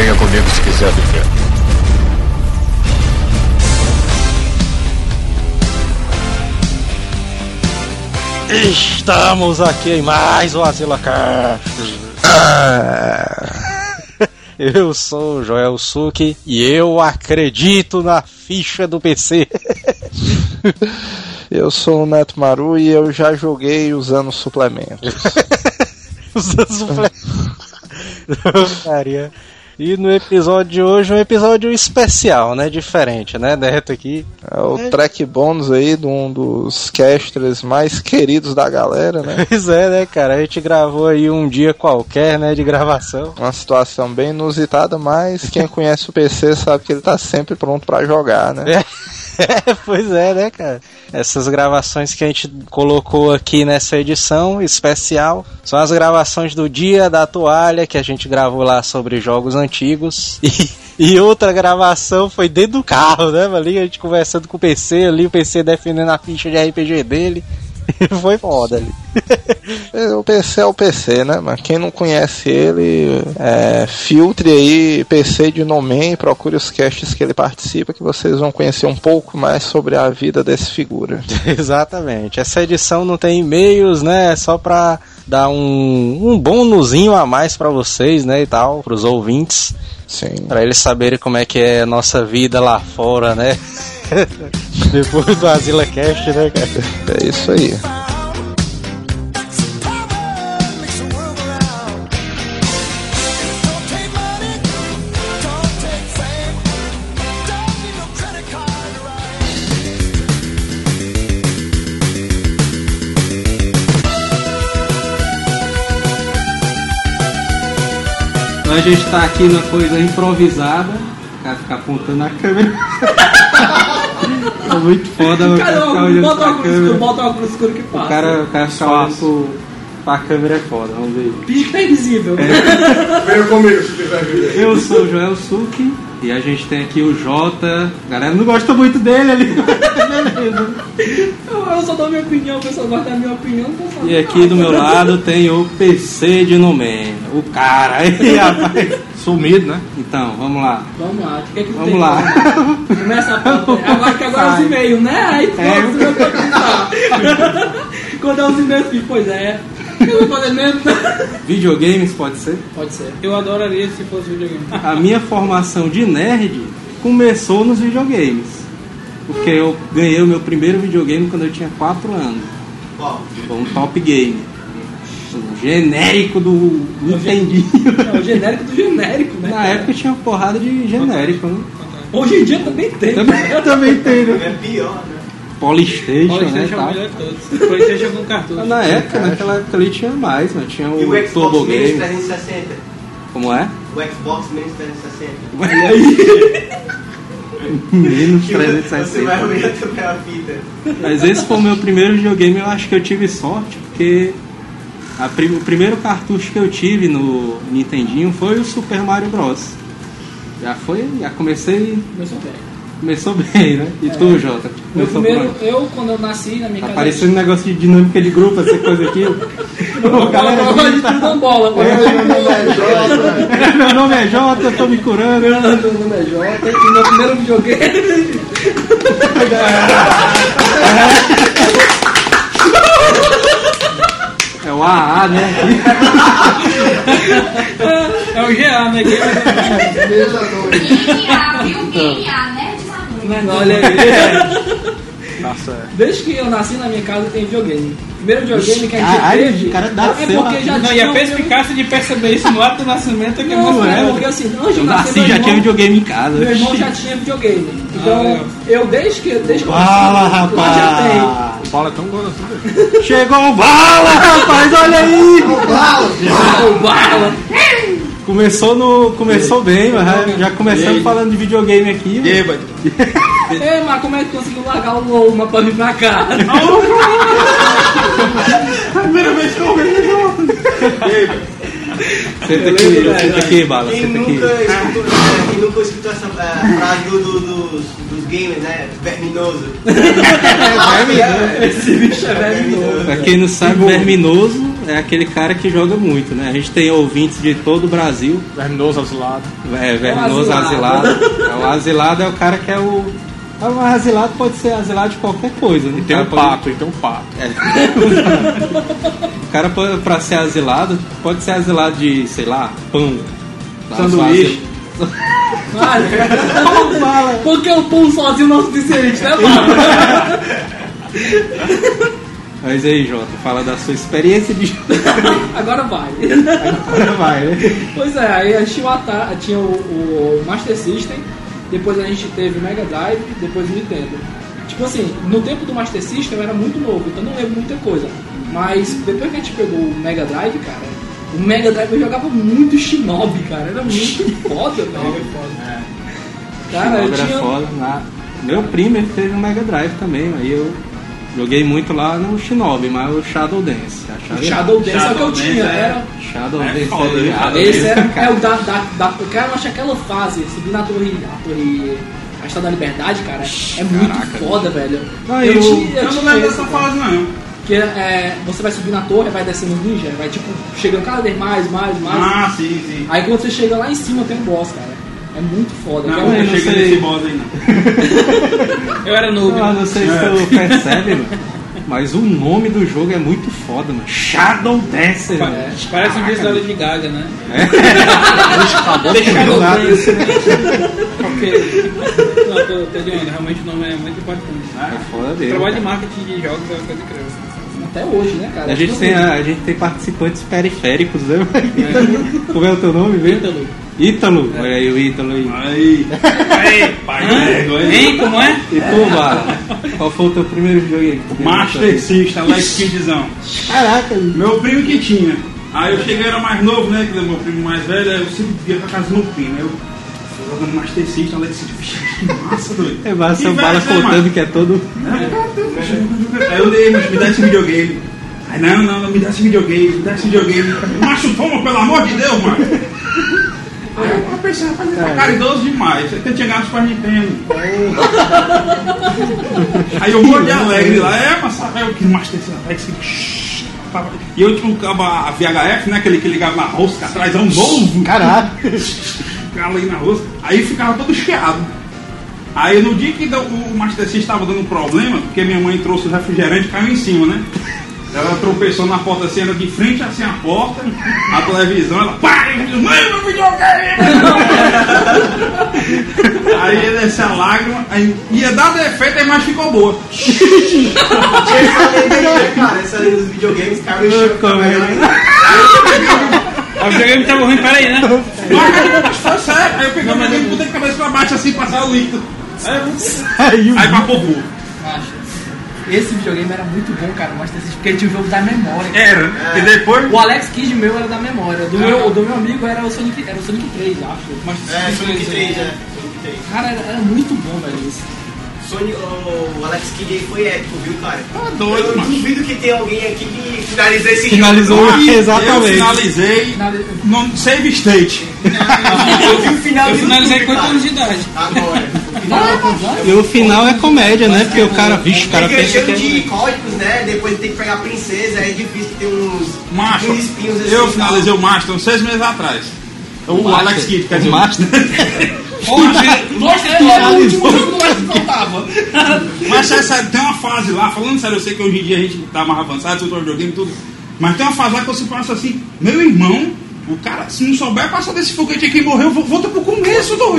Venha comigo se quiser viver. Estamos aqui em mais um Asila Castro. Eu sou o Joel Suki e eu acredito na ficha do PC. Eu sou o Neto Maru e eu já joguei usando suplementos. Usando suplementos. Maria. E no episódio de hoje, um episódio especial, né? Diferente, né? Neto aqui. É o track bônus aí de um dos casters mais queridos da galera, né? Pois é, né, cara? A gente gravou aí um dia qualquer, né? De gravação. Uma situação bem inusitada, mas quem conhece o PC sabe que ele tá sempre pronto pra jogar, né? É, pois é, né, cara? Essas gravações que a gente colocou aqui nessa edição especial são as gravações do dia da toalha que a gente gravou lá sobre jogos antigos. E, e outra gravação foi dentro do carro, né? Ali a gente conversando com o PC ali, o PC defendendo a ficha de RPG dele. Foi foda ali. O PC é o PC, né? Mas quem não conhece ele, é, filtre aí PC de Nomen e procure os casts que ele participa, que vocês vão conhecer um pouco mais sobre a vida desse figura. Exatamente. Essa edição não tem e-mails, né? É só pra dar um, um bônusinho a mais pra vocês, né? E tal, pros ouvintes. Sim. Pra eles saberem como é que é a nossa vida lá fora, né? Depois do Asila Cast, né, cara? É isso aí. Então a gente tá aqui na coisa improvisada. O cara fica apontando na câmera. é muito foda, o cara olhando Bota o pra óculos escuro, câmera. bota o óculos escuro que O passa. cara, o cara fica olhando pro, pra câmera é foda, vamos ver. Finge que tá invisível. Venha comigo se quiser viver. Eu sou o Joel Suki e a gente tem aqui o Jota. A galera não gosta muito dele ali. Beleza. Eu, eu só dou minha opinião, o pessoal gosta da minha opinião, o pessoal E aqui do meu lado tem o PC de Nomen. O cara aí, rapaz. Sumido, né? Então, vamos lá. Vamos lá, o que é que Vamos tem? lá. Começa a pauta. Agora que agora é os e-mails, né? Aí É. pronto, eu vou começar. Quando é os e-mails, filho, pois é. Eu vou fazer mesmo? Videogames pode ser? Pode ser. Eu adoraria se fosse videogame. A minha formação de nerd começou nos videogames. Porque eu ganhei o meu primeiro videogame quando eu tinha 4 anos. Foi um top game. Genérico do Nintendinho. É o genérico do genérico, né? Na época tinha uma porrada de genérico, né? Hoje em dia também tem. Também, também tem, né? É pior, né? Polystation, né? É o tal. melhor de todos. PlayStation com cartucho. Na época, naquela época ali tinha mais, né? Tinha E o, o Xbox Turbo menos Game. 360? Como é? O Xbox menos 360. Olha aí. Menos Que Você vai 360. também a fita. Mas esse foi o meu primeiro videogame, eu acho que eu tive sorte, porque prim- o primeiro cartucho que eu tive no Nintendinho foi o Super Mario Bros. Já foi, já comecei, Começou bem. começou bem, né? E tu, Jota? Meu Começou primeiro, eu quando eu nasci na minha Tá casa. parecendo um negócio de dinâmica de grupo, essa coisa aqui. Ô, galera, gosto de tudo dando bola. pô. meu nome é Jota, eu tô me curando. Meu nome é Jota e meu primeiro videogame. É o AA, né? É o GA, né? DNA, viu? DNA, né? Manu. Olha aí. Nossa, Desde que eu nasci na minha casa tem videogame. Primeiro videogame que a gente Caralho, teve. o cara dá é porque já Não, tinha. e a perspicácia de perceber isso no ato do nascimento é que é Não, é é, porque assim, antes de Eu nascer, nasci meu já irmão- tinha videogame em casa. Meu irmão já tinha videogame. Então, legal. eu desde que, desde que eu Fala, nasci, lá já tem. O Paulo é tão gordo assim. Chegou o bala, rapaz, olha aí! O bala. Começou, no, começou bem, mas já- começamos falando de videogame aqui. Bêbado. Ei, mas como é que conseguiu largar o Loma pra vir pra cá? Primeira vez que eu vejo Senta aqui, senta aqui, bala, Quem senta aqui. nunca, escutou, é, quem nunca escutou essa é, frase do, do- dos, dos gamers, né? Verminoso. Esse bicho é verminoso. Pra quem não sabe, Verminoso é aquele cara que joga muito, né? A gente tem ouvintes de todo o Brasil. Verminoso, asilado. É, Verminoso asilado. asilado. É, o asilado é o cara que é o. é O asilado pode ser asilado de qualquer coisa, né? E tem O um cara pode- pato, e tem um pato. O cara pode, pra ser asilado, pode ser asilado de, sei lá, pão. Sanduíche. Vale. Porque o pão sozinho não é suficiente, né, mano? Mas aí, Jota, fala da sua experiência de Agora vai. Agora vai, né? Pois é, aí a tinha o, Ata- tinha o, o Master System, depois a gente teve o Mega Drive, depois o Nintendo. Tipo assim, no tempo do Master System eu era muito novo, então não lembro muita coisa. Mas depois que a gente pegou o Mega Drive, cara, o Mega Drive eu jogava muito Shinobi, cara, era muito foda, velho. Cara, eu Era tinha. foda. Na... Meu primo ele teve um Mega Drive também, aí eu joguei muito lá no Shinobi, mas o Shadow Dance. achava Shadow Dance é o que eu Shadow tinha, Dance é- era. Shadow É Dance foda, é irado. Esse era é o da, da, da. Cara, eu acho aquela fase, subir na torre. A torre. A Estátua da Liberdade, cara, é muito Caraca, foda, velho. Ah, eu, eu- tinha, Eu não tinha lembro dessa fase, não. Que é, você vai subir na torre, vai descendo os ninja, vai tipo, chegando cada vez mais, mais, mais. Ah, sim, sim. Aí quando você chega lá em cima tem um boss, cara. É muito foda. Não, é eu não cheguei sei. nesse boss aí, não. eu era noob. Ah, não sei se tu percebe, mano. Mas o nome do jogo é muito foda, mano. Shadow Dancer, mano. É. Parece um disco da Lady Gaga, né? Deixa eu jogar. Porque. Não, tô, tô de onda, realmente o nome é muito importante. É foda O dele. trabalho de marketing de jogos é uma coisa incrível. Até hoje, né, cara? A gente, tem, a, a gente tem participantes periféricos, né? Como é o teu nome, mesmo? Ítalo. Ítalo. Olha aí o Ítalo aí. Aí. Aí, pai, aí. Hein, como é? E tu, Bala? Qual foi o teu primeiro videogame? Master System, Lex Kidzão. Caraca, Meu primo que tinha. Aí eu cheguei, era mais novo, né? Que é meu primo mais velho, aí eu sempre via pra casa do meu primo. Aí eu fui jogando Master System. Vixe, Que massa, doido. é massa, o Bala né, contando que é todo... Aí eu dei, mas me dá esse videogame. Aí não, não, não me dá esse videogame, me dá esse videogame. Macho, toma, pelo amor de Deus, mano. Eu pensei, rapaz, ele tá caridoso demais. Você tinha ganhado Super Nintendo. Aí eu morro de alegre lá, é, mas sabe, eu que Master System, E eu tinha cabo a VHF, né? Aquele que ligava na rosca atrás, é um novo. Caraca. Ficava ali na rosca, aí ficava todo chiado. Aí no dia que o Master System estava dando problema, porque minha mãe trouxe o refrigerante e caiu em cima, né? Ela tropeçou na porta assim, era de frente assim a porta, a televisão, ela pá, eu, mãe, meu videogame! aí ia descer a lágrima, aí ia dar defeito, aí mais ficou boa. Essa lenda aí, né, cara? Essa lenda dos videogames, cara, chão. O videogame tava ruim, peraí, né? Mas foi sério, aí eu peguei o videogame, botei de cabeça pra baixo assim, passar o líquido. Aí, aí pra popô. Esse videogame era muito bom, cara, o Master System, porque tinha o jogo da memória. Era, e depois... O Alex Kidd meu era da memória. Do, meu, o do meu amigo era o Sonic, era o Sonic 3, acho. Mas, É, Sonic 3, é. Sonic 3. Cara, era, era muito bom, velho, isso. Sonic, o Alex Kidd aí foi épico, viu, cara? Tá doido, Eu mano. duvido que tenha alguém aqui que finalizou esse Finalizou jogo. Eu exatamente. finalizei no save state. Eu vi o final Eu finalizei com 8 cara. anos de idade. Agora. E o final é comédia, né? Porque o cara, vixe, o cara Tem pensa que de é... códigos, né? Depois tem que pegar a princesa, é difícil ter uns, Macho, uns espinhos assim. eu finalizei o Master uns seis meses atrás. O, Alex Kidd, quer o dizer, Master. Nossa, é o último jogo que faltava. Mas é sério, tem uma fase lá, falando sério, eu sei que hoje em dia a gente tá mais avançado, você videogame e tudo. Mas tem uma fase lá que você passa assim, meu irmão, o cara, se não souber passar desse foguete aqui e morreu, vo- volta pro começo do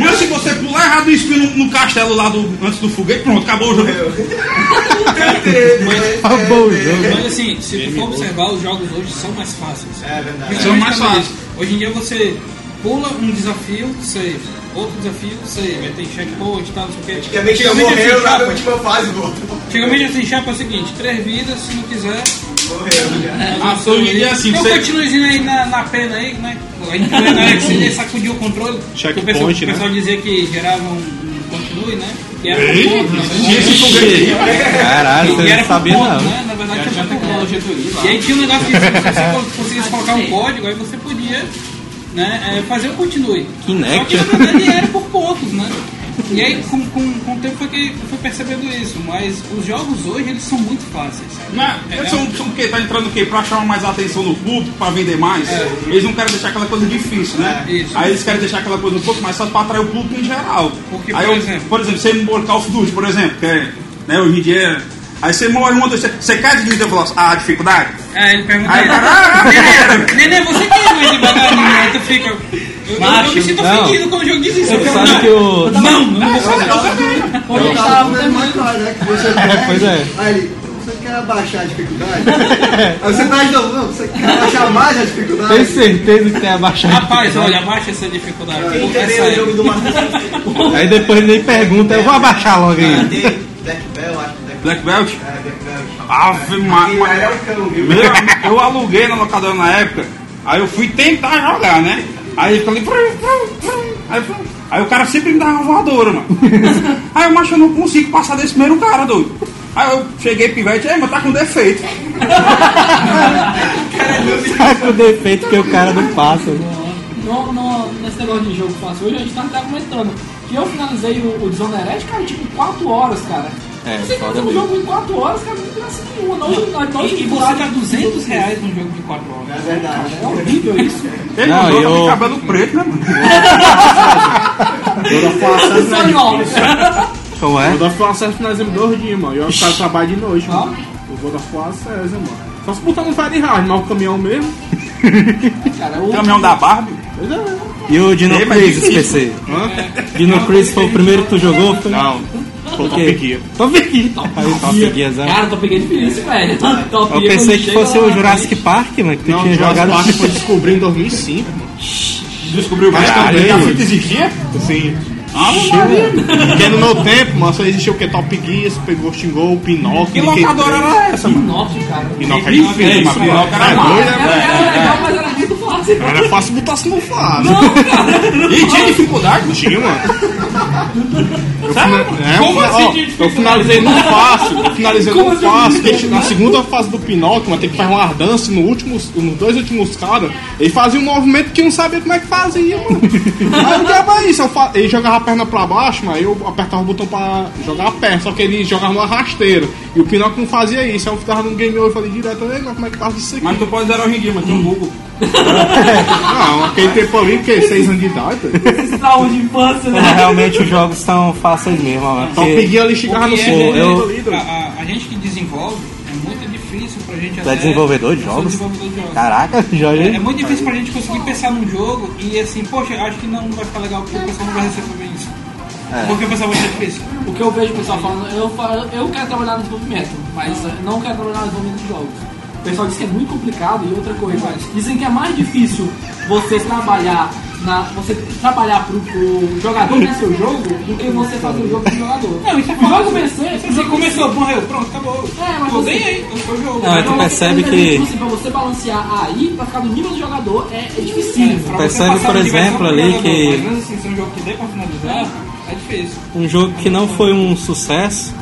Mas se você pular errado e espinho no, no castelo lá do, antes do foguete, pronto, acabou o jogo. Acabou o jogo. Mas assim, se tu for observar, os jogos hoje são mais fáceis. É verdade. São mais fáceis. Hoje em dia você pula um desafio, save. Outro desafio, save. Aí tem checkpoint e tal, não sei o quê. Antigamente eu Antigamente, morreu na chapa, última fase, volta. antigamente assim, chapa é o seguinte, três vidas, se não quiser. Morreu já. Ah, hoje em dia assim, um você. continuezinho aí na, na pena aí, né? A gente foi na hora que você sacudiu o controle. Checkpoint, que o pessoal, né? o pessoal dizia que gerava um, um continue né? Que era Ei, ponto, né? tinha esse foguete aí. Caralho, você era não por sabia ponto, não. né? Na verdade, Já tinha tecnologia do livro. E aí tinha um negócio que se você conseguisse colocar um código, aí você podia né, é, fazer o continue. Kinect. Só que na verdade era por pontos, né? E aí com, com, com o tempo foi que eu fui percebendo isso, mas os jogos hoje eles são muito fáceis, sabe? Não, eles são, são o quê? Tá entrando o quê? Pra chamar mais atenção no público, pra vender mais? Eles não querem deixar aquela coisa difícil, né? É. Aí eles querem deixar aquela coisa um pouco mais fácil pra atrair o público em geral. Porque, aí por eu- exemplo- por exemplo, você Call of Duty, por exemplo, que é, né, hoje em dia. Aí você morre uma, dois, três, você quer assim, ah, dificuldade? É, ele pergunta. Aí cara, ah, Nenê, Nenê, você que é devagarinho, aí tu fica. Eu, eu, eu me sinto não. ofendido quando o jogo diz isso. Eu Sabe não, que o. não, não, não, Quando eu Eu tava terminando- mais claro, né? Que você quer. pois é. Aí ele, você quer abaixar a dificuldade? Aí você tá de novo, não, você quer abaixar mais a dificuldade? Tenho certeza que tem abaixado. Rapaz, olha, abaixa essa dificuldade. Quem Pô, entendeu o jogo é- do System? Aí depois ele pergunta, eu vou abaixar logo Ah, aí. tem Black Bell, acho que Black Belt? É, Black Belt. Ave Maria. é eu aluguei na locadora na época, aí eu fui tentar jogar, né? Aí ele falou, "Prum, prum, prum." aí, eu falei- aí o cara sempre me dava uma voadora, mano. Aí eu, macho, eu não consigo passar desse primeiro cara, doido. Aí eu cheguei pivete, ei, mas tá com defeito. Tá com defeito que o cara não passa. no, no- nesse negócio de jogo fácil hoje, a gente tá até comentando que eu finalizei o, o Dishonored, cara, tipo 4 horas, cara. É, Você finaliza um jogo em 4 horas, cara, não tem graça nenhuma. Não, não, não, E, e você dá 200 reais num jogo de 4 horas. É verdade. É horrível isso. Ele Não, eu- de cabelo preto, né, mano? Só jogos. Como é? O of War Access finalizamos dois dias, mano. E os caras trabalham de noite, mano. O War Access, mano. Só se botar no Fire Hard, mas o caminhão mesmo. Cara, o, Caminhão da Barbie. Pois é. E o Dino Crisis. PC? Hã? Dino Crisis foi o primeiro que tu jogou? Foi? Não. O Top? Gear. Top Gear. Aí, Top Gear. Cara, eu tô pegando difícil, velho. Top Eu Gear, pensei que fosse o Jurassic Park, mano, que tu Não, tinha o Jurassic jogado. Park foi descobrir em 2005, mano. Descobriu Caralho, também- que a fita existia? Sim. Ah, Maria. Porque no meu tempo, mano, só existia o que? Top Gear, Super Ghost and Go, Pinóquio. Que locadora era essa, mano? Pinóquio, cara. Pinóquio é difícil, é mas isso, Pinóquio era é doido, né? era legal, mas era muito Era fácil botar se não fácil. E tinha dificuldade? Tinha, mano. Eu, Sério? fina- é, Como eu- assim ó, tinha eu finalizei no fácil, eu finalizei Como no assim? fácil. que Na segunda fase do Pinóquio, mas tem que fazer uma ardância no último, nos dois últimos caras. Ele fazia um movimento que não sabia como é que fazia, mano. Aí o diabo é isso, eu fa- ele jogava a perna pra baixo, mas eu apertava o botão pra jogar a perna, só que ele jogava numa rasteira. E o Pinóquio não fazia isso. Aí eu ficava no game over e falei direto, "Ei, mas como é que faz isso aqui? Mas tu pode zerar hoje em dia, mas tem um Google. Não, aquele tempo ali, porque seis anos de idade. Trauma de infância, né? realmente os jogos são fáceis mesmo, mano. Top porque Gear ali chegava no segundo é- eu- a, a- gente que desenvolve é muito difícil pra gente Tu é desenvolvedor de Eu jogos? desenvolvedor de jogos. Caraca, É, é Jorge. muito difícil pra gente conseguir pensar num jogo e assim, poxa, acho que não vai ficar legal porque o pessoal não vai receber. É. Porque o pessoal vai ser difícil. O que eu vejo o pessoal falando, eu, falo, eu quero trabalhar no desenvolvimento, mas eh, não quero trabalhar no desenvolvimento de jogos. O pessoal diz que é muito complicado e outra coisa, dizem que é mais difícil você trabalhar na, você trabalhar pro, pro jogador vencer o jogo do que você fazer o jogo pro jogador. Não, isso é o jogo vencer, Você começou, morreu, pronto, acabou. É, mas você- ganhei, eu sou o jogo. Não, tu percebe que- Tipo assim, pra você balancear aí, pra ficar no nível do jogador, é, é dificílimo. Pra Percebe, por exemplo, ali que- Mas mesmo assim, se é um jogo que dê pra finalizar, é difícil. Um jogo que não foi um sucesso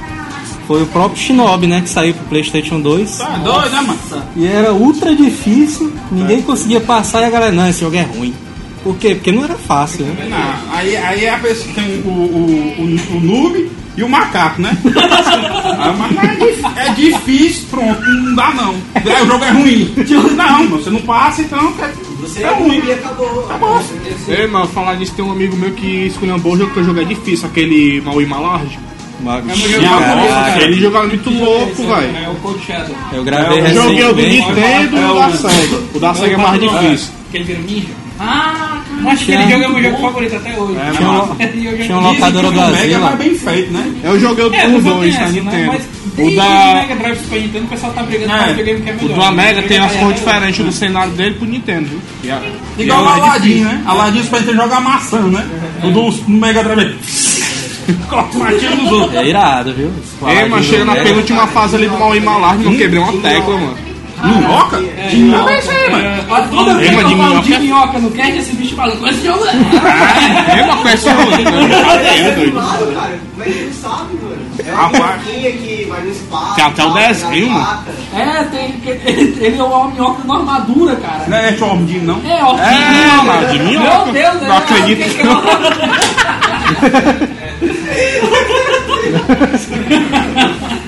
foi o próprio Shinobi, né? Que saiu pro PlayStation 2. Tá doido, né, mano? E era ultra difícil, ninguém conseguia passar e a galera, não, esse jogo é ruim. Por quê? Porque não era fácil, né? Não, aí, aí é a pessoa tem o, o, o, o noob e o macaco, né? Aí, mas é, é difícil, pronto, não dá não. Aí o jogo é ruim. Não, você não passa, então é, Você é ruim. e acabou. Acabou. Ei, mano, falar nisso, tem um amigo meu que escolheu o jogo que eu joguei é difícil, aquele Maui Malarge. Mas, jogo favorito, Ele jogava muito louco, velho. É o Cold Shadow. eu gravei Eu joguei o do. Nintendo e o da SEGA. O da SEGA é mais difícil. Que ele vira um ninja. Ah, Eu acho que aquele jogo é o meu jogo favorito até hoje. É, Tinha um, tinha um Dizem locadora O Mega é Brasil. mais bem feito, né? Eu joguei o É, do mas só 2 tem da essa, né? Nintendo. Mas O o da, Mega Drive Super Nintendo o pessoal tá brigando É. pra videogame que é o melhor. do Amega tem as cores hoje. diferentes do cenário dele pro Nintendo, viu? A- Igual o é Aladdin, difícil. né? Aladdin você pode jogar maçã, né? O do Mega Drive. Tira nos outros. É irado, viu? Ei, mas chega na penúltima fase ali do Maui Malarge, não quebrei uma tecla, mano. Minhoca? É, De minhoca é isso aí, mano. Olha, Toda vez que de eu falo minhoca. de minhoca no cast, esse bicho fala, com esse jogo. É uma coisa É doido. Claro, cara. É que tu sabe, mano? É Rapaz. minhoquinha que vai no espaço. Tem até o desenho, na. É, tem, que- ele, ele é uma minhoca numa armadura, cara. Não é Chormdinho, não? É, ó. É, mano, de minhoca. Meu Deus, Não acredito. que que é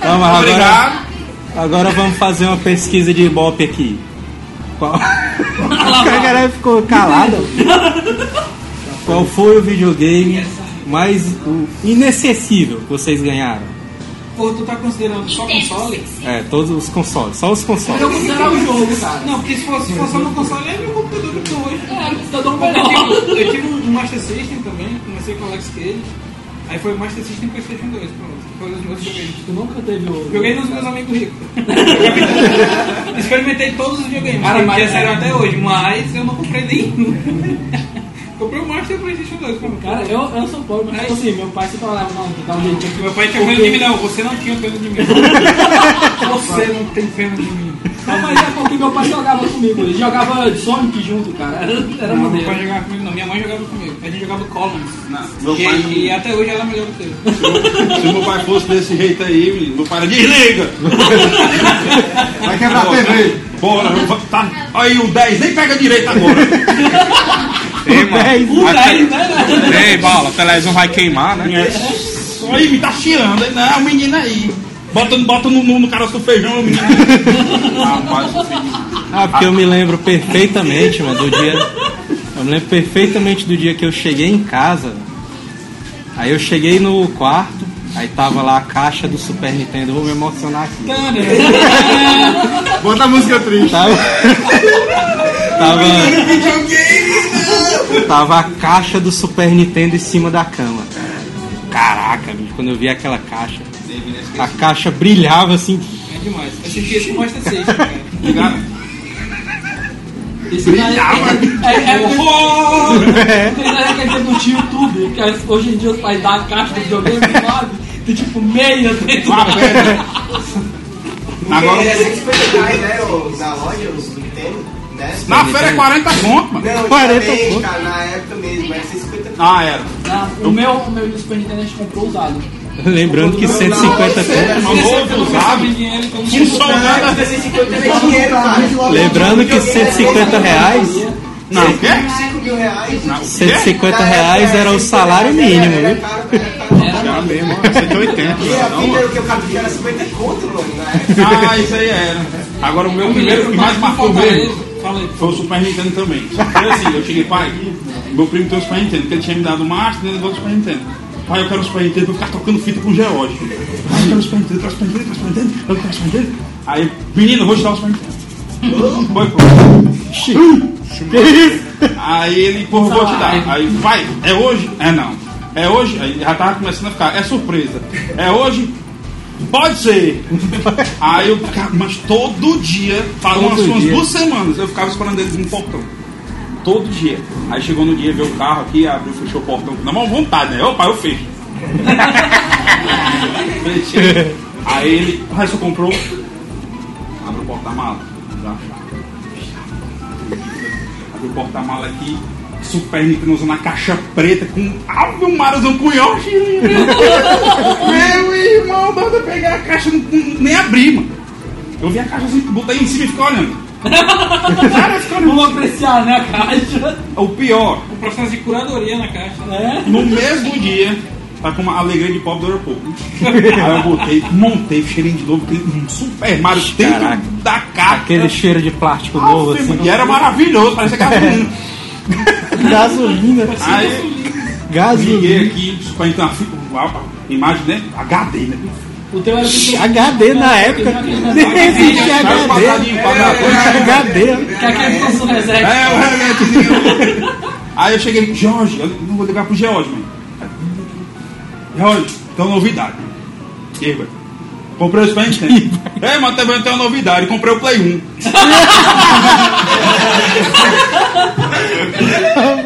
Vamos, agora, Obrigado. agora vamos fazer uma pesquisa de Ibope aqui. Qual... o cara ficou calado. Qual foi o videogame mais o inacessível que vocês ganharam? Pô, tu tá considerando só console? É, todos os consoles, só os consoles. Eu considerar o jogo, cara. Não, porque se fosse, se fosse só no console, é meu computador que eu tô hoje. É, computador Eu melhor. tive, eu tive um Master System também, comecei com o Alex Cage. Aí foi o Master System e Playstation 2, pronto. Foi os meus videogames. Tu nunca teve o. Joguei nos meus amigos ricos. Experimentei todos os videogames, Cara, que mas- já saíram até hoje, mas eu não comprei nenhum. Comprei o Master e o Playstation 2. Cara, Cara, eu, eu sou pobre, mas tipo assim, meu pai sempre falava, não, dá um jeitinho aqui. Meu pai tinha pena de mim, não. Você não tinha pena de mim. Você não tem pena de mim. Não, mas é porque meu pai jogava comigo. Ele jogava Sonic junto, cara. Era, era Não, meu pai jogava comigo, não. Minha mãe jogava comigo. A gente jogava Columns. Não, meu E, pai não- e até hoje ela é melhor do que eu. Se meu pai fosse desse jeito aí, menino, meu pai era desliga! Vai quebrar a TV. Bora, tá. Aí o 10 nem pega direito agora. Ei, mano. O Vai 10, né? Ei, bala, a televisão vai queimar, né? É, Só aí me tá chiando. Aí, Não, o menino aí. Bota, bota no, no, no caroço do feijão, o menino. Rapaz. Ah, porque eu me lembro perfeitamente, mano, do dia. Eu me lembro perfeitamente do dia que eu cheguei em casa. Aí eu cheguei no quarto, aí tava lá a caixa do Super Nintendo, eu vou me emocionar aqui. Bota a música triste. Tava. tava. Tava a caixa do Super Nintendo em cima da cama. Caraca, bicho, quando eu vi aquela caixa, a caixa brilhava assim. É demais. Eu senti isso com Master System, cara. Ligado? Isso daí é, é, é, é, Tem daí que é do YouTube, que é- hoje em dia os pais dão a caixa do videogame, sabe? Tem tipo meia dentro da. Agora é 150 reais, né? o- Na loja, o Super Nintendo. Né? na feira é 40 conto, mano. Não, 40 antigamente, conto. cara, na época mesmo, era 150 Ah, era. Ah, O meu, o meu Nintendo a gente comprou usado. Lembrando que 150 conto. Novo, usado. dinheiro, então não Funcionando. 150 era dinheiro, cara. Lembrando que 150 reais. Não, o quê? 5 mil reais. Não, o quê? 150 reais era o salário mínimo, viu? era mesmo, ó. 180. E a vida era o que cara pedia era 50 conto, mano. Ah, isso aí era. Agora o meu primeiro que mais marcou mesmo Fala aí. foi o Super Nintendo também. Foi assim, eu cheguei, pai, meu primo tem o Super Nintendo, porque ele tinha me dado o Master e ele levou o Super Nintendo. Pai, eu quero o Super Nintendo eu ficar tocando fita com o George. Pai, eu quero o Super Nintendo, eu quero o Super Nintendo, eu quero o Super Nintendo, eu quero o Super Nintendo. Aí, menino, eu vou te dar o Super Nintendo. Foi, pô. Aí ele, eu vou te dar. Aí, vai, é hoje? É não. É hoje? Aí já tava começando a ficar, é surpresa. É hoje? Pode ser. Aí eu ficava, mas todo dia, faz umas, umas duas semanas, eu ficava esperando eles no portão. Todo dia. Aí chegou no dia, veio o carro aqui, abriu, fechou o portão. Na maior vontade, né? Opa, eu fecho. Fechei. Aí ele, ah, você comprou? Abre o porta-mala. Abre o porta-mala aqui. Super Nintendo na caixa preta com Ave Marazão com Yoshi. Meu irmão, manda pegar a caixa, não, nem abri, mano. Eu vi a caixa assim, botei em cima e fiquei olhando. Cara, Vamos apreciar, né, a caixa? O pior, O processo de curadoria na caixa. É. no mesmo dia, tá com uma alegria de pobre do aeroporto. Aí eu botei, montei, cheirinho de novo, tem um Super Mario dentro Caraca. da caixa. Aquele cheiro de plástico novo assim. E era maravilhoso, parecia gasolina. Gasolina. Aí liguei Gasolina. aqui, Super Nintendo, opa, imagem, né? HD, né? O teu era que HD na época. Nem o HD. HD. que aquele nosso reset. É, o remédio. Aí eu cheguei, Jorge, eu não vou ligar pro George, mano. Jorge, tem uma novidade. E aí, velho? Comprei o Super Nintendo. É, mas também tem uma novidade, comprei o Play 1.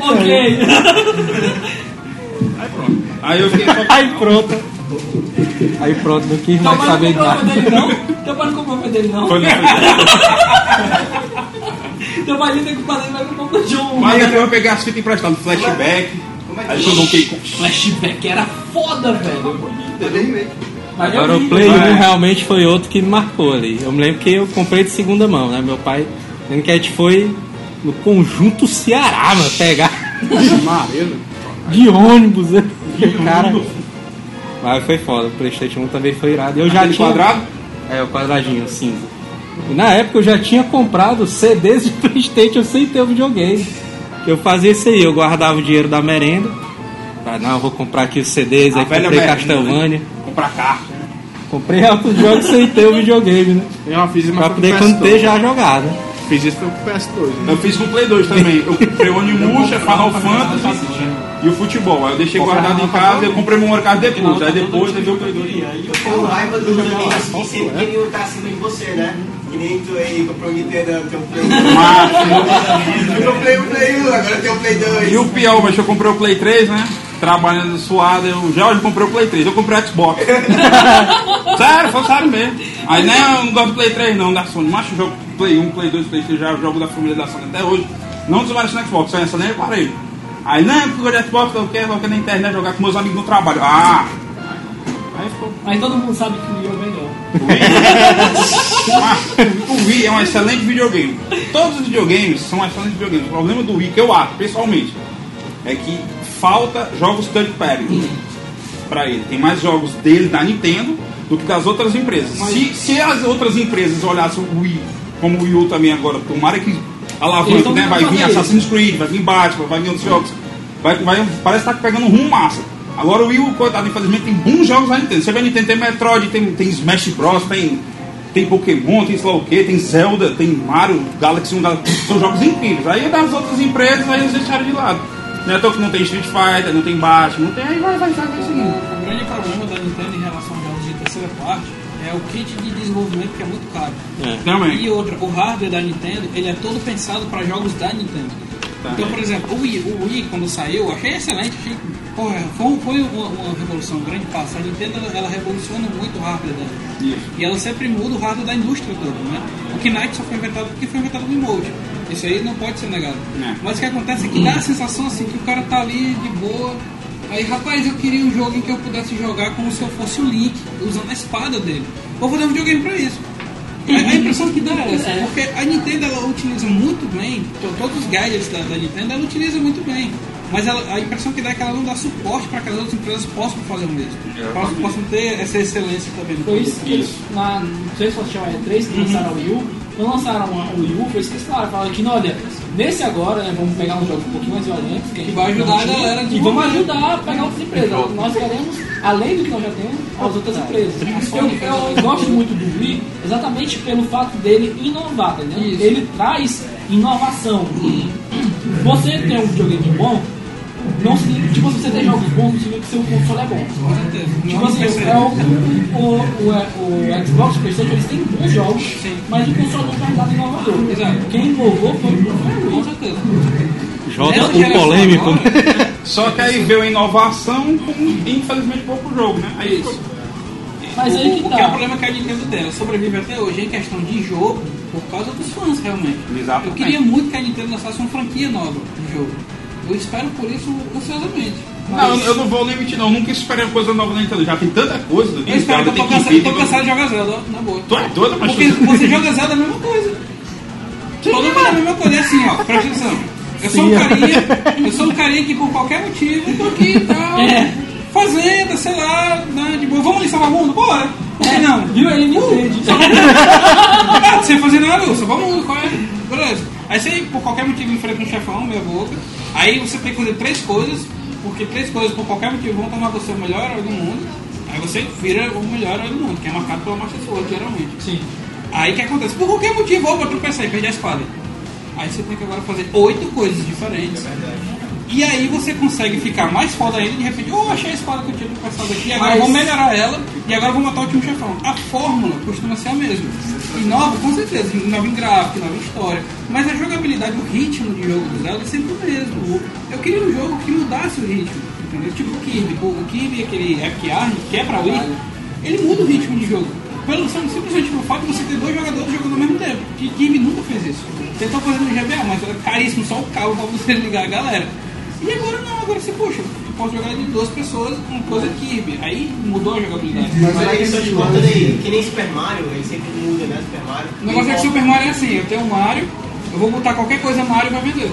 Ok. Aí pronto. Aí eu fiquei só. Aí pronto. Aí pronto, não quis mais mas saber não de nada. não. Teu pai não comprou o dele, não? Foi no Teu pai tem que fazer, vai comprar o um. Mas depois eu peguei as fitas emprestadas, flashback. Aí depois eu Donkey Kong. Flashback era foda, velho. Mas Agora eu o Play 1 vai. realmente foi outro que me marcou ali. Eu me lembro que eu comprei de segunda mão, né? Meu pai, lembro que a gente foi no conjunto Ceará, mano, pegar de ônibus, né? O cara. Mas foi foda, o Playstation 1 também foi irado. Eu já Aquele tinha. quadrado? É, o quadradinho cinza. E na época eu já tinha comprado CDs de Playstation sem ter o videogame. Eu fazia isso aí, eu guardava o dinheiro da merenda. Ah, não, eu vou comprar aqui os CDs, A aí comprei merenda, Castlevania. Comprar carro. Comprei altos jogos sem ter o videogame, né? Eu já fiz isso, Pra mas foi poder com quando ter PS2. já jogar, né? Fiz isso foi com o PS2. né? Eu fiz com o Play 2 também. Eu comprei o Onimusha, Final Fantasy e o futebol. Aí eu deixei guardado em casa e eu comprei meu Mario Kart depois. Aí depois eu vi o Play 2. Eu tenho raiva dos amigos assim, sempre queriam estar acima de você, né? Que nem tu aí comprou o Nintendo, tem um Play 1. Eu comprei o Play 1, agora tem o Play 2. E o pior, mas eu comprei o Play 3, né? Trabalhando suado, eu já hoje comprei o Play 3, eu comprei o Xbox. sério, foi sério mesmo. Aí né, eu não gosto do Play 3 não, da Sony. Mas eu jogo Play 1, Play 2, Play 3, já jogo da família da Sony até hoje. Não desmarco no Xbox, só essa nem reparei. Aí não, porque eu gosto de Xbox, eu quero, eu quero na internet jogar com meus amigos no trabalho. Ah! Aí ficou. Mas todo mundo sabe que o Wii é o melhor. O Wii é um excelente videogame. Todos os videogames são excelentes videogames. O problema do Wii, que eu acho, pessoalmente, é que falta jogos third party pra ele. Tem mais jogos dele, da Nintendo, do que das outras empresas. Se, se as outras empresas olhassem o Wii, como o Wii U também agora, tomara que alavanque, né? Vai vir Assassin's Creed, vai vir Batman, vai vir outros jogos. Vai, vai, parece que tá pegando um rumo massa. Agora o Wii U, coitado, infelizmente tem bons jogos da Nintendo. Você vê a Nintendo, tem Metroid, tem, tem Smash Bros, tem, tem Pokémon, tem sei lá o que, tem Zelda, tem Mario, Galaxy 1, Galaxy, são jogos incríveis. Aí das outras empresas, aí eles deixaram de lado. Não é toa que não tem Street Fighter, não tem Batman, não tem, aí vai, vai, vai, vai seguindo. O grande problema da Nintendo em relação aos jogos de terceira parte é o kit de desenvolvimento que é muito caro. Também. E outra, o hardware da Nintendo, ele é todo pensado para jogos da Nintendo. Então, por exemplo, o Wii, o Wii quando saiu, eu achei excelente, achei, porra, foi, foi uma, uma revolução, um grande passo. A Nintendo, ela, ela revoluciona muito o hardware dela. Isso. E ela sempre muda o hardware da indústria toda, né? O Kinect só foi inventado porque foi inventado no emote. Isso aí não pode ser negado. É. Mas o que acontece é que dá a sensação assim que o cara tá ali de boa. Aí, rapaz, eu queria um jogo em que eu pudesse jogar como se eu fosse o Link, usando a espada dele. Vou fazer um videogame pra isso. A, a impressão que dá é essa, porque a Nintendo ela utiliza muito bem, to- todos os gadgets da, da Nintendo ela utiliza muito bem. Mas ela- a impressão que dá é que ela não dá suporte para que as outras empresas possam fazer o mesmo. Possam, possam ter essa excelência também Foi isso que eles, na, não sei se você chama E3, que lançaram o Wii U. Quando lançaram o Wii U, foi isso que eles falaram. Falaram que, não, olha, nesse agora, né, vamos pegar uns jogos um pouquinho mais violentos. Que, a gente vai ajudar a galera a E vamos desenvolver. ajudar a pegar outras empresas. Nós queremos, além do que nós já temos, as outras empresas. Eu, eu gosto muito do Wii exatamente pelo fato dele inovar, entendeu? Ele traz inovação. Você tem um videogame bom, não significa, tipo, você tem jogos bons, não significa que seu console é bom. Com certeza. Tipo assim, é o, o, o, o Xbox, o Playstation, eles têm bons jogos, mas o console não faz nada inovador. Exato. Quem inovou foi o Com certeza. Joga o polêmico. agora- Só que aí veio a inovação com, infelizmente, pouco jogo, né? Aí Isso. Mas aí que o, o que é o tá. problema que a Nintendo dela sobrevive até hoje em questão de jogo por causa dos fãs, realmente. Exatamente. Eu queria muito que a Nintendo lançasse uma franquia nova de jogo. Eu espero por isso ansiosamente. Não, eu não vou nem mentir, não. Eu nunca esperei uma coisa nova na Nintendo. Já tem tanta coisa. Eu espero que eu tô cansado, tô cansado de jogar Zelda, na boa. Tu é doido, mas Porque você joga Zelda é a mesma coisa. Todo mundo é a mesma coisa, é assim, ó, presta atenção. Eu sou um carinha, eu sou um carinha que por qualquer motivo tô aqui e tal, É. fazenda, sei lá, né, de boa. Vamos ali salvar o mundo? Bora! Que não? Viu? Ele me entende. Ah, sem fazer nada, eu o mundo, qual é? Beleza. Aí você, por qualquer motivo, enfrenta um chefão, meia boca. Aí você tem que fazer três coisas, porque três coisas, por qualquer motivo, vão tornar você o melhor herói do mundo. Aí você vira o melhor herói do mundo, que é marcado pela Master Sword, geralmente. Sim. Aí o que acontece? Por qualquer motivo, opa, tropeçar e perder a espada. Aí você tem que agora fazer oito coisas diferentes. E aí você consegue ficar mais foda ainda de repente, oh, achei a espada que eu tinha tropeçado aqui, agora Mas- eu vou melhorar ela e agora eu vou matar o último chefão. A fórmula costuma ser a mesma. Inova, com certeza, inova em gráfico, inova em história. Mas a jogabilidade, o ritmo de jogo do Zelda é sempre o mesmo. Eu queria um jogo que mudasse o ritmo, entendeu? Tipo o Kirby. O Kirby, aquele FKR, que é pra Wii, ele muda o ritmo de jogo. pelo, simplesmente pelo fato de você ter dois jogadores jogando ao mesmo tempo. Que time nunca fez isso. Tentou fazer no GBA, mas é caríssimo só o cabo pra você ligar a galera. E agora não, agora você, poxa, eu posso jogar de duas pessoas com coisa Kirby. Aí mudou a jogabilidade. Mas aí, só te contando aí, que nem Super Mario, ele sempre muda, né? Super Mario. O negócio é que Super Mario é assim, eu tenho o Mario, eu vou botar qualquer coisa Mario e vai vender.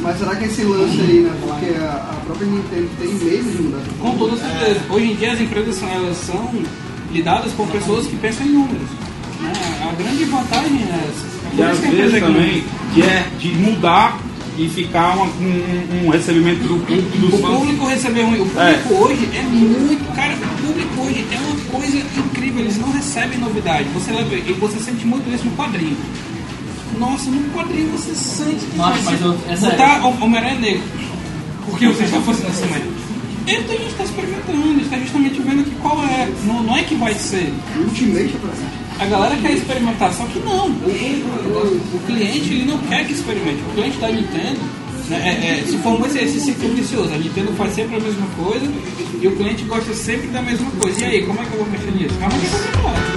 Mas será que esse lance aí, né? Porque a, a própria Nintendo tem medo de mudar. Com toda certeza. Hoje em dia as empresas são, elas são lidadas com pessoas que pensam em números. né? A grande vantagem é essa. E às isso vezes empresa também que é de mudar e ficar uma- um, um recebimento do público dos O fãs. público receber ruim. O público hoje é muito. Cara, o público hoje é uma coisa incrível. Eles não recebem novidade. Você leva, e você sente muito isso no quadrinho. Nossa, no quadrinho você sente. Nossa, mas eu- é sério. Botar Hom- Homem-Aranha negro. Por que você está fazendo Então a gente está experimentando, está justamente vendo aqui qual é. Não, não é que vai ser. Ultimate é A galera quer experimentar, só que não. O, o- o- o cliente ele não quer que experimente. O cliente da Nintendo né, é- é, se formou esse, esse ciclo vicioso. A Nintendo faz sempre a mesma coisa e o cliente gosta sempre da mesma coisa. E aí, como é que eu vou mexer nisso? Realmente é complicado. um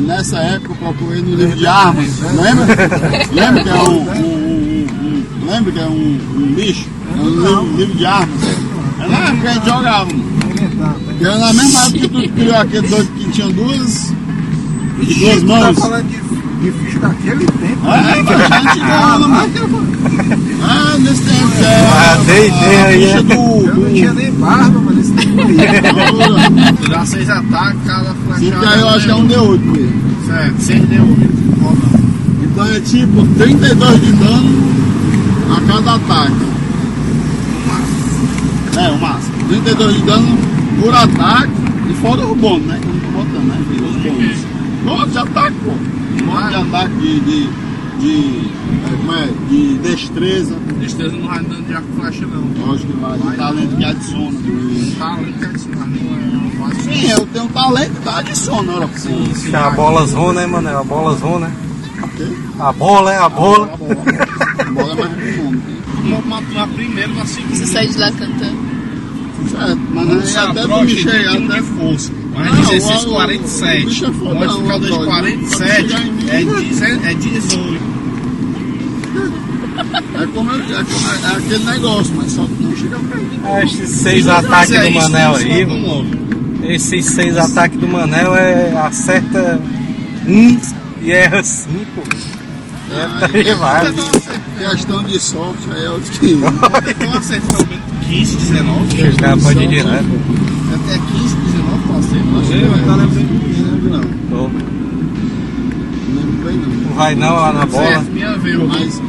nessa época eu procurei no livro de armas, lembra? lembra que é um, um- um- um- lembra que é um, um bicho? É um livro, livro de armas. É na época que a gente jogava. Que era na mesma época que tu criou aquele doido que tinha duas, duas mãos. Tá falando de, de ficha daquele tempo. É, Ah, nesse tempo. Ah, dei, dei a aí, ficha é. do, Eu não do- tinha nem barba, mas esse tempo aí. Dá seis ataques, cada flechada. Sim, aí eu acho que é um D8 mesmo. Certo, 6 D8. Então é tipo 32 de dano a cada ataque. É, o máximo. 32 de dano por ataque e fora o bônus, né? Que eu não tô botando, né? Os bônus. Bônus de ataque, pô. Bônus de ataque de, de é, como é? De destreza. Destreza não vai dando de arco e flecha, não. Lógico que vai. De talento que adiciona. Talento que adiciona, não é. Sim, eu tenho um talento que adiciona, olha Sim, sim. A bola zona, né, mano? A bola zona. A bola, é a bola. A bola é mais comum. Na primeira, na segunda. Você sai de lá cantando. Certo, mas sabe, até chegar um até força. Mas Não, 16, o- o- 47. o bicho é foda, Modificador não, de o 47 Android, né? é, deze- é 18. É como, é, é como é, é aquele negócio, mas só que não chega perto. Esses seis ataques é do isso, Manel aí, é. Esses seis ataques do Manel é acerta um e erra cinco. É, tá demais. Questão de sorte, aí é outro que. Então acertou pelo menos 15, 19. Os caras podem ir direto. Até 15, 19 pra ser. Não sei, mas tá lembrando não lembro não. Lembro bem não. Não vai não lá na bola. Minha eu Mais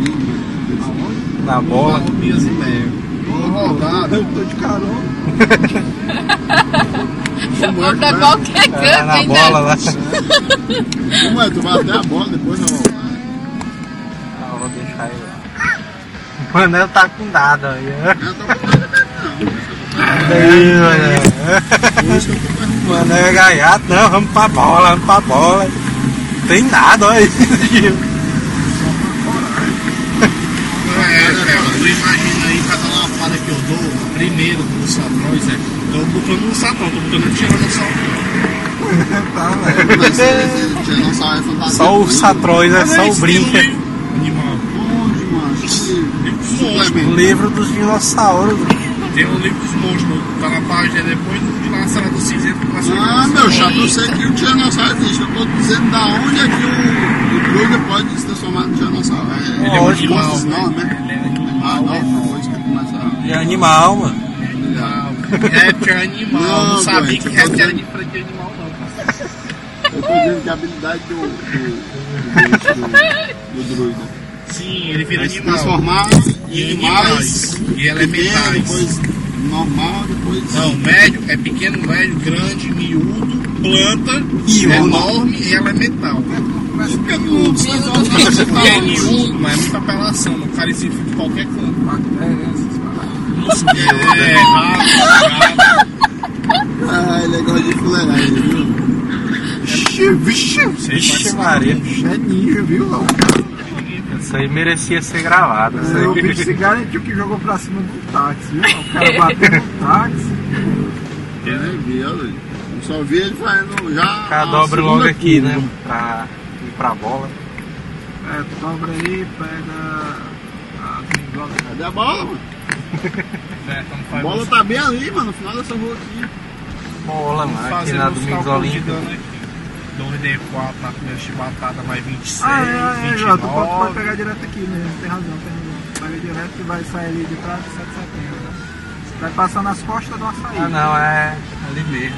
Na bola. Minhas e meia. Vou rodar. Eu tô de carona. É, Vou pra né? qualquer É, canto, na hein, bola lá. Como é? Tu vai até a bola, depois não. Ah, vou deixar ele lá. O Manel tá com nada aí. né? Aí, Manel. O Manel é gaiato, não, vamos pra bola, vamos pra bola. Tem nada, olha aí. É, tu imagina aí cada lapada que eu dou, primeiro do Satrões, é. Tô botando no Satrão, tô botando no Tiranossauro. Tá, velho. Só o Satróis, é só o brinca. Animal. O livro dos dinossauros. Tem o livro dos monstros, tá na página depois de lá a do cinzento que passou. Ah, meu chato, eu sei que o Tiranossauro existe. Eu tô dizendo da onde é que o, o Kruger pode se transformar no Tiranossauro. É, Ele é um animal, Monstros, não, né? Ah, não, não, isso que começa a... É animal, mano. Réptil é animal, não, Não, sabia que réptil era diferente de animal, não. Eu tô dizendo que a habilidade do, do, do, do, do druida Sim, ele vira é animal. transformar em animais animais e elementais. pequenos, depois normal, depois. Não, médio é pequeno, médio, grande, miúdo, planta, Miúdo. enorme e elemental. Com o miúdo, Porque é miúdo, mas é muita apelação, não cara se de qualquer canto. É, rabo, Ah, ele gosta de fuleiragem, viu? Vixe, vixe, Vixe Maria. É ninja, viu? Não? Isso aí merecia ser gravado. É, o bicho se garantiu que jogou pra cima do táxi, viu? O cara bateu no táxi. Eu nem vi. Eu só vi ele fazendo já. Cara, dobra logo aqui, curva. né? Pra pra bola. É, dobra aí, pega. a. Cadê a bola, mano? A bola tá bem ali, mano, no final dessa rua aqui. Bola, mano. Aqui na Domingos Olímpia. 2D4 na primeira chibatada, mais 26, Ah, é, é, 29. Jota, tu pode, pode pegar direto aqui mesmo, tem razão, tem razão. Pega direto que vai sair ali de trás de 7 de setembro, né? Vai passar nas costas do açaí. Ah, não, é ali mesmo.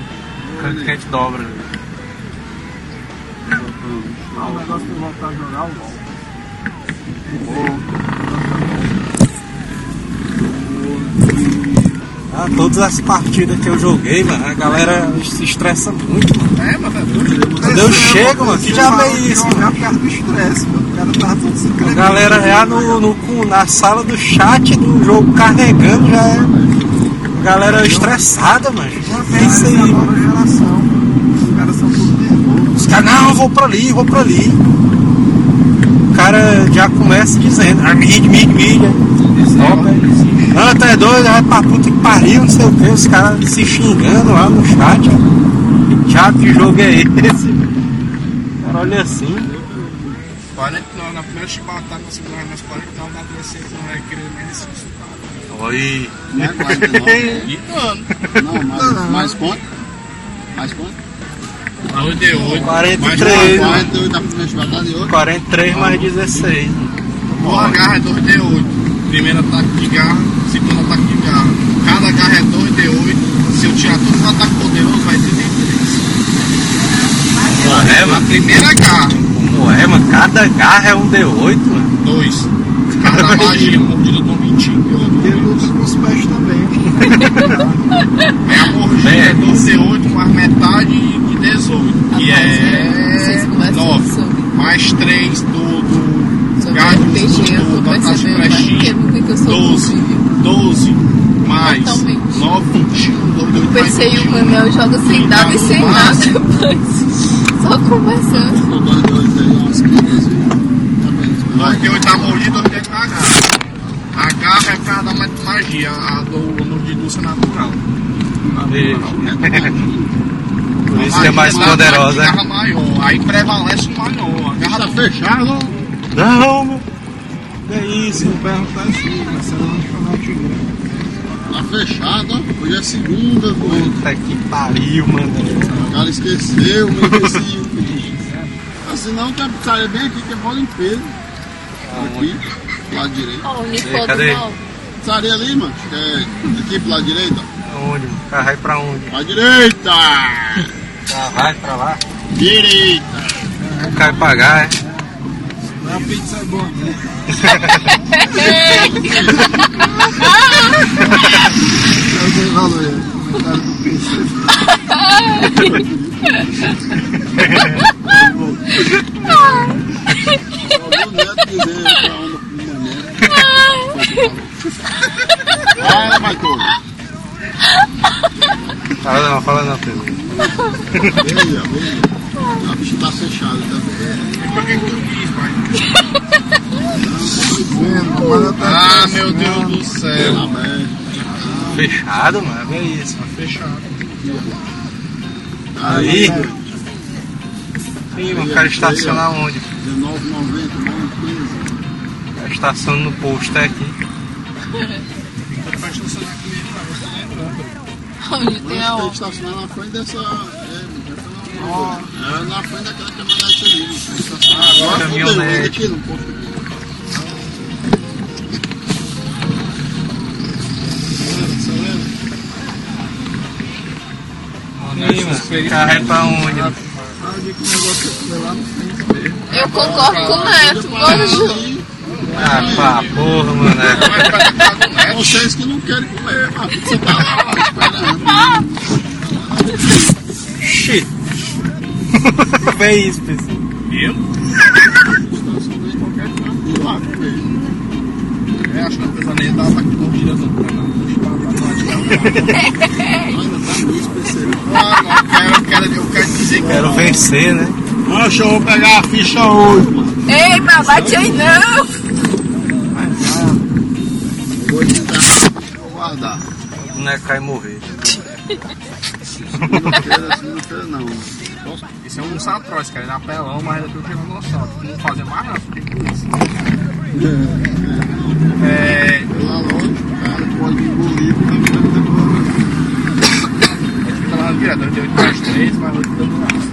Canto que a gente dobra. Ah, o negócio de voltar a jogar, eu volto. Ah, todas as partidas que eu joguei, mano, a galera se estressa muito, mano. É, mas é doido. Quando eu chego, mano, que já é isso, mano? Por causa do estresse, mano. O cara tá todo se A galera já no, no, na sala do chat do jogo carregando já é. A galera estressada, mano. É isso aí, Essa mano. nova geração. Os caras são tudo caras, não, eu vou pra ali, vou pra ali. O cara já começa dizendo, ah, mid, mid, mid. Toca. Não, tá é doido, vai pra puta que pariu, não sei o que. Os caras se xingando lá no chat. Que chato que jogo é esse? Cara, olha assim. 49 na primeira chibatada, na segunda, mais 49 na adolescente, não vai querer menos isso. Oi. Não é 49. E ano. Não, mais, mais quanto? Mais quanto? 98, 43, mais mano. 48 da primeira chibatada e outra. 43 mais 16. O garra é 2D8. Primeiro ataque de garra, segundo ataque de garra. Cada garra é 2D8. Se eu tirar todo o ataque poderoso, vai 33. Como é, Na mano? primeira garra, Como é, mano? Cada garra é um D8, mano. 2. Cada magia mordida com 20. Ele luta com os pés também. É a mordida Bem, é 2D8 mais metade de 18. Que é conversam 9. sobre, Mais 3 do, do eu do, da taxa de eu sou 12. possível. 12 mais Totalmente. 9, 21. 2, 2, mais Pensei, o 21. Manel joga sem dado e sem nada, só conversando. O 2 de 8 aí, umas 15 vezes. Tá bem, 98 tá mordido, 2 na garra. A garra é por causa da ma- magia, a do no de Dulce é natural. Por isso que é mais A poderosa, garra né? maior, aí prevalece o maior. A garra Tá fechado? Não, meu. É isso. O ferro tá assim, mas você não lanchonete grande. Tá fechado, ó. Hoje é segunda, pô. Puta que pariu, mano. O cara esqueceu, meu imbecil. Assim não, tem uma pizzaria bem aqui que é bola em peso. Aqui, do lado direito. Ó, o cadê? novo. Pizzaria ali, mano. Que é aqui pro lado direito. Onde? mano? Carrai pra onde? Pra direita! Tá, vai pra lá. Direita! Não cai pagar, é? Não é uma pizza boa, né? Eu dei valor. Comentário do PC. Fala, Matheus. Fala não, fala não, Pedro. Veja, veja. A bicha tá fechada que que pai? Vendo, Ah, meu Deus do céu. Fechado, mano. É isso. Tá fechado. Aí. Mano, o cara estaciona onde? 19,90, 9,15. Tá estacionando no posto é aqui. Onde tem a Tem que estacionar na frente dessa. É, é na frente daquela caminhonete ali. Estacionar agora. Caminhonete. Aqui no posto carro é pra onde? eu digo que o negócio é comer lá no frente. Eu concordo com o Neto. Vamos junto. Ah, pá, porra, mano. É vocês que não querem comer, a pizza tá lá esperando. Shit. Isso, pessoal. Eu? E comer. É, acho que a empresa nem dava aqui não. Nisso, parceiro. Ah, não, quero, quero, eu quero dizer que Quero vencer, né? Mancha, eu vou pegar a ficha hoje, mano. Ei, mas bate aí não! Vou tentar, vou guardar. O boneco cai e morrer. Segunda-feira, segunda-feira não. Esse é um satroz, cara. Ele é apelão, mas ele é tiranossauro. Não fazer mais nada, tem com isso. É. Pela lá direto, eu dei 8 mais 3, mais 8 dando laço.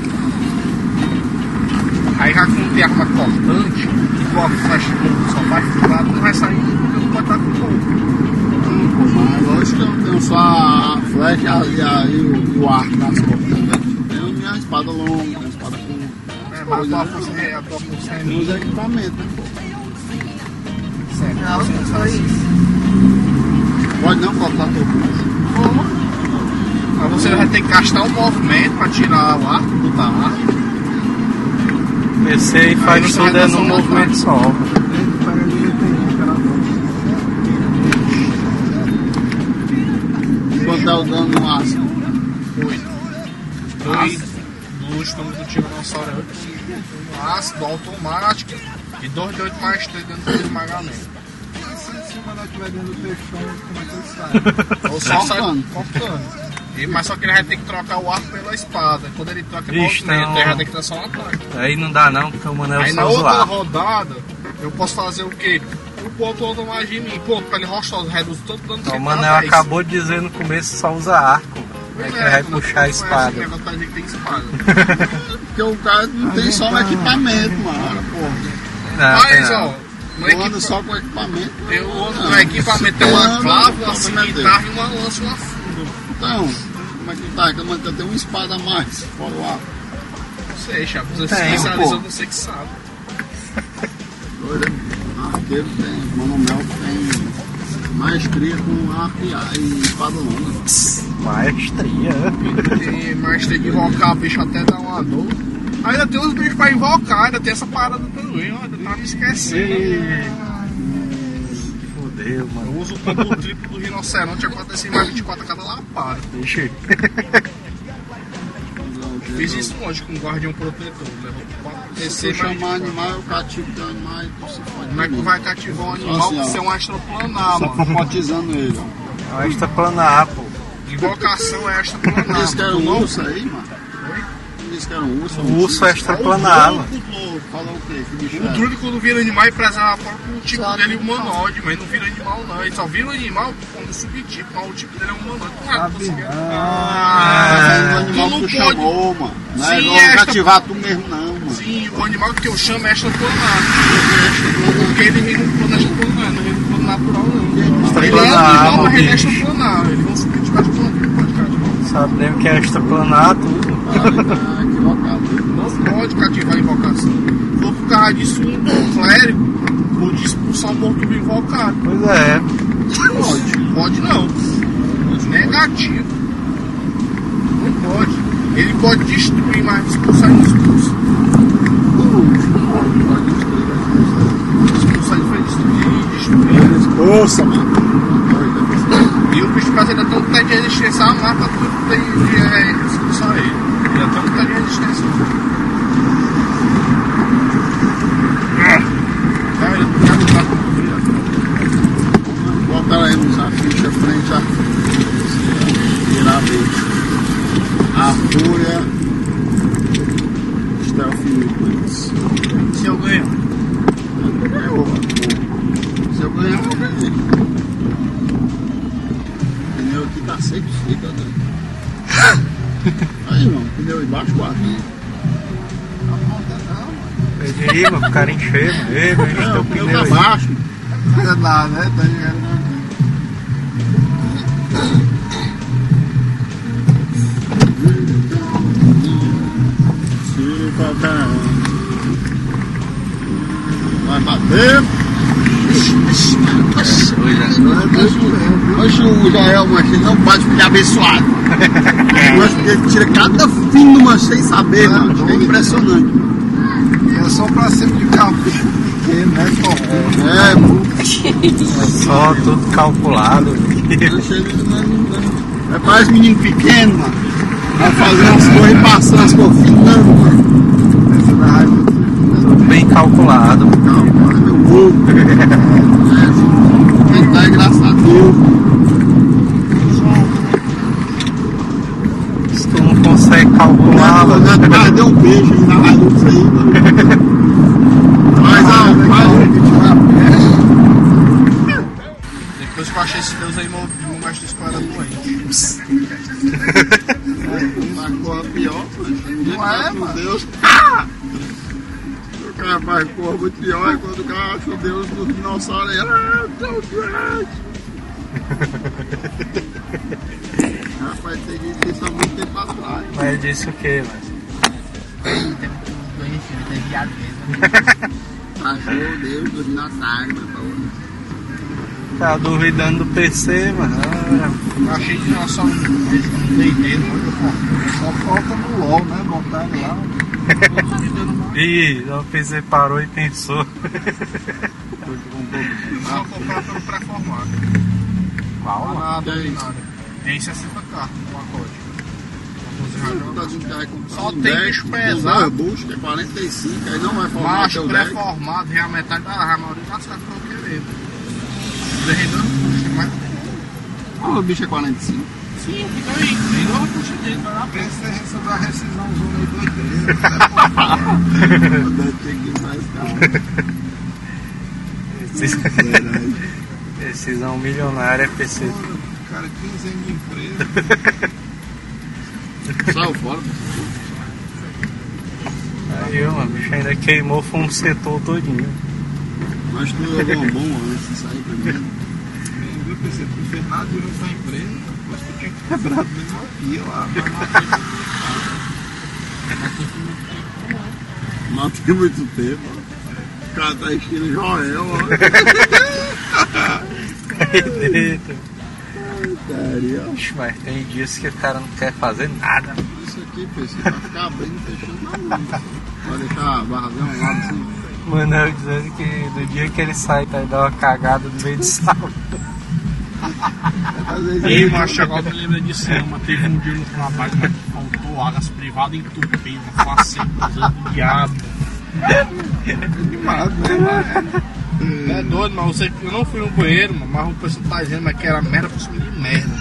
Aí já quando tem arma cortante, igual que só vai pro lado, não vai sair porque não pode estar com fogo. Mas lógico que eu não tenho só a flecha e, a, e o, arco das costas. né? Tenho minha espada longa, minha espada curta. É, mas a tua força é é Tem os equipamentos, né? Certo. Não, só isso. Pode não cortar teu pulso. Mas você vai ter que gastar um movimento pra tirar o arco, botar arco. PC e faz tudo é num movimento só. Quanto é o dano no máximo? 8. Dois do estômago do tiranossauro 8. Ácido automático e 2 de 8 mais 3 dentro do esmagamento. O estiver dentro do peixão, como é que ele sai? Ou só. E, mas só que ele vai ter que trocar o arco pela espada. Quando ele troca o movimento, não. ele vai ter que dar só um ataque. Aí não dá não, porque o Manel Aí na outra zoar. rodada, eu posso fazer o quê? O ponto outro mais de mim. Ponto, pra ele rochar, reduz todo o dano que O ele Manel dá, dez. acabou de dizer no começo só usa arco. É que vai puxar a espada. o que tem espada. Porque o cara não tem só um equipamento, mano. Porra. Não, Mas, não. ó, no Eu ando só com equipamento. eu ando no equipamento tem uma não, uma não, cimitarra e uma lança, uma funda. Então, como é que tá? Que eu tenho uma espada a mais. Fora o arco. Não sei, Chaves, você Tem, especializa, pô. você que sabe. Doido, é? Arqueiro tem, Manomel tem maestria com arco e, a- e espada longa. Maestria. E, mas tem que invocar bicho até dar uma dor. Ainda tem uns bichos pra invocar, ainda tem essa parada também, ó, ainda tá me esquecendo. Fudeu, mano. Eu uso o combo triplo do rinoceronte, acontece mais 24 a cada lapada. Ixi. Fiz isso longe com um guardião protetor. Levou 4 Se chamar animal, eu cativo de animal e tu se fode. Como é que tu vai cativar um animal Assim, que você é um astroplanar, mano? popotizando ele, ó. É uma extraplanar, pô. Invocação é astroplanar. Diz que era Tu um não- urso aí, mano. Diz que era um urso. O urso é. Falou o O é? druide quando vira animal e preserva o tipo dele humanoide, mas não vira animal não. Ele só vira animal quando o subtipo, mas o tipo dele é humanoide. Claro, você quer- Ah, o tu animal não que tu chamou, mano. Não é Sim, igual cativar tu mesmo, não, mano. Sim, o animal que eu chamo é extraplanar. Porque ele vem no plano extraplanar, não vem no plano natural não. Ele é animal, mas ele é extraplanar. Ele não subir de cativar, não pode cativar. Sabe nem o que é extraplanar, tudo. Equivocado. Não pode cativar a invocação. For por causa disso, um clérigo pode expulsar o morto do invocado. Pois é. Pode, pode não. Negativo. Não pode. Ele pode destruir, mas expulsar não expulsa. Expulsar ele foi destruir, destruir. Expulsa, mano. E o bicho ainda tem um pé de resistência a mata tudo tem de é, expulsar ele. Um pé de resistência. Ah, ele já tá com frio. Botaremos a ficha frente a virar. A fúria Stealth Weapons. Se eu ganhar. Ganhou. Se eu ganhar, eu ganhei. O pneu aqui tá seco, fica, né? Embaixo, quatro. Pede aí, mano, pro cara encher, mano. Ei, meu, enche Não, teu o pneu tá aí. baixo. Não dá, né? Tá ligado? Vai bater, Oxe, o mas ele não pode ficar abençoado. Que ele tira cada fim de uma sem saber, mano. É impressionante. É só pra cima de carro pequeno, né? É, É só tudo calculado. é parece menino pequeno, mano. Vai fazer as coisas e passando as coisas finando, mano. Tudo bem calculado. Calma, burro. É, tá engraçado. Se tu não consegue calcular, Ela já mano. deu um beijo aí na disso aí, mano. Mas, ó, Depois que eu achei esse Deus aí, meu meu macho disparando doente. Mas porra pior, mano. Não é, Meu mano. Deus. O cara faz porra muito pior é quando o cara acha o Deus do dinossauro aí. Ah, Deus doente. Rapaz, tem que isso há muito tempo atrás. Mas disse o que, mano? Achou o Deus do dinossauro, mano. Tá duvidando do PC, mano. Eu achei que nós só um D&D, Só falta no LOL, né? Botar ele lá. Ih, o PC parou e pensou. Só comprar pelo pré-formado. Qual? Nada, nada. Tem 60 cartas no pacote. Só tem bicho pesado. Que é 45, aí não vai formar Macho pré-formado, já a metade da a maioria das cartas que eu. Derretendo custa, mas Ah, o bicho é 45. sim, fica aí. Nem não custa dele, vai lá. Pensa em receber a rescisão zona aí doideira. Deve ter que mais caro. Esses... Verdade. Decisão milionária é PC. Cara, 15 anos de empresa. Saiu fora. Aí, mano, o bicho ainda queimou foi um setor todinho. Mas tu jogou um bom antes disso aí primeiro. Pensei, tu não fez nada durante a empresa, mas tu tinha quebrado mesmo aqui, lá. Mas tem muito tempo. O cara tá estilo Joel, ó. Ixi, Mas tem dias que o cara não quer fazer nada. Isso aqui, pessoal, vai ficar abrindo e fechando na mão. Vai deixar a barra de um lado assim. Mano, eu dizendo que do dia que ele sai, tá, dá uma cagada no meio de sala. Ei, macho, agora me lembra de cima. Teve um dia no trabalho que faltou águas privadas entupidas, facetas do diabo. demais, né? É doido, mas você, eu não fui no banheiro, mano, mas o pessoal tá dizendo mas que era merda pra cima de merda.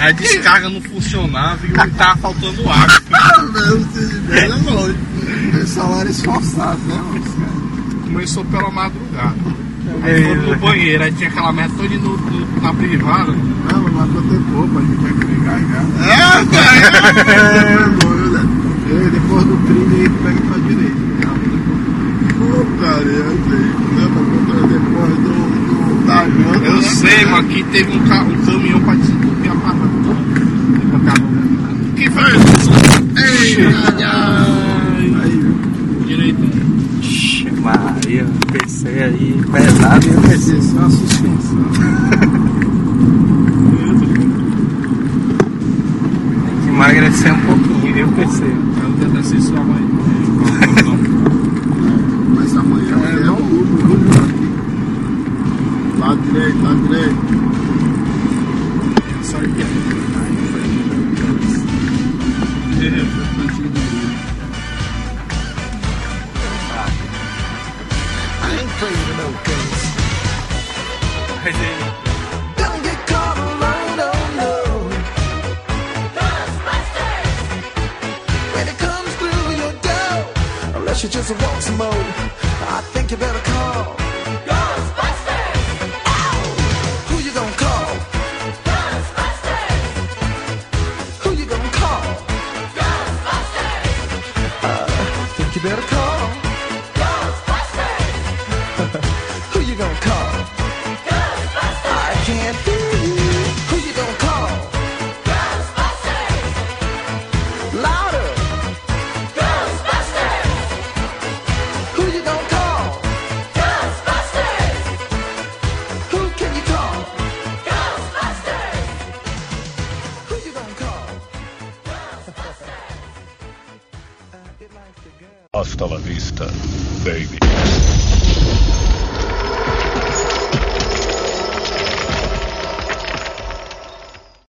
A descarga não funcionava e tava faltando água. é longe. Salário esforçado, né, mano? Começou pela madrugada. Aí foi pro banheiro, aí tinha aquela merda toda no, no- na privada. Não, mas matou tempo, a gente vai brigar já. É, cara. E depois do trilho aí, tu pega pra direita. Putaria, eu sei. Pra contar depois do, do, da janta. Eu né? sei, mas aqui teve um, ca- um caminhão pra desentupir a parada toda. Que foi isso? Ei, Maria, o PC aí pesado e o PC. Isso é uma suspensão. Tem que emagrecer um pouquinho, viu, PC? Eu tento assistir sua mãe.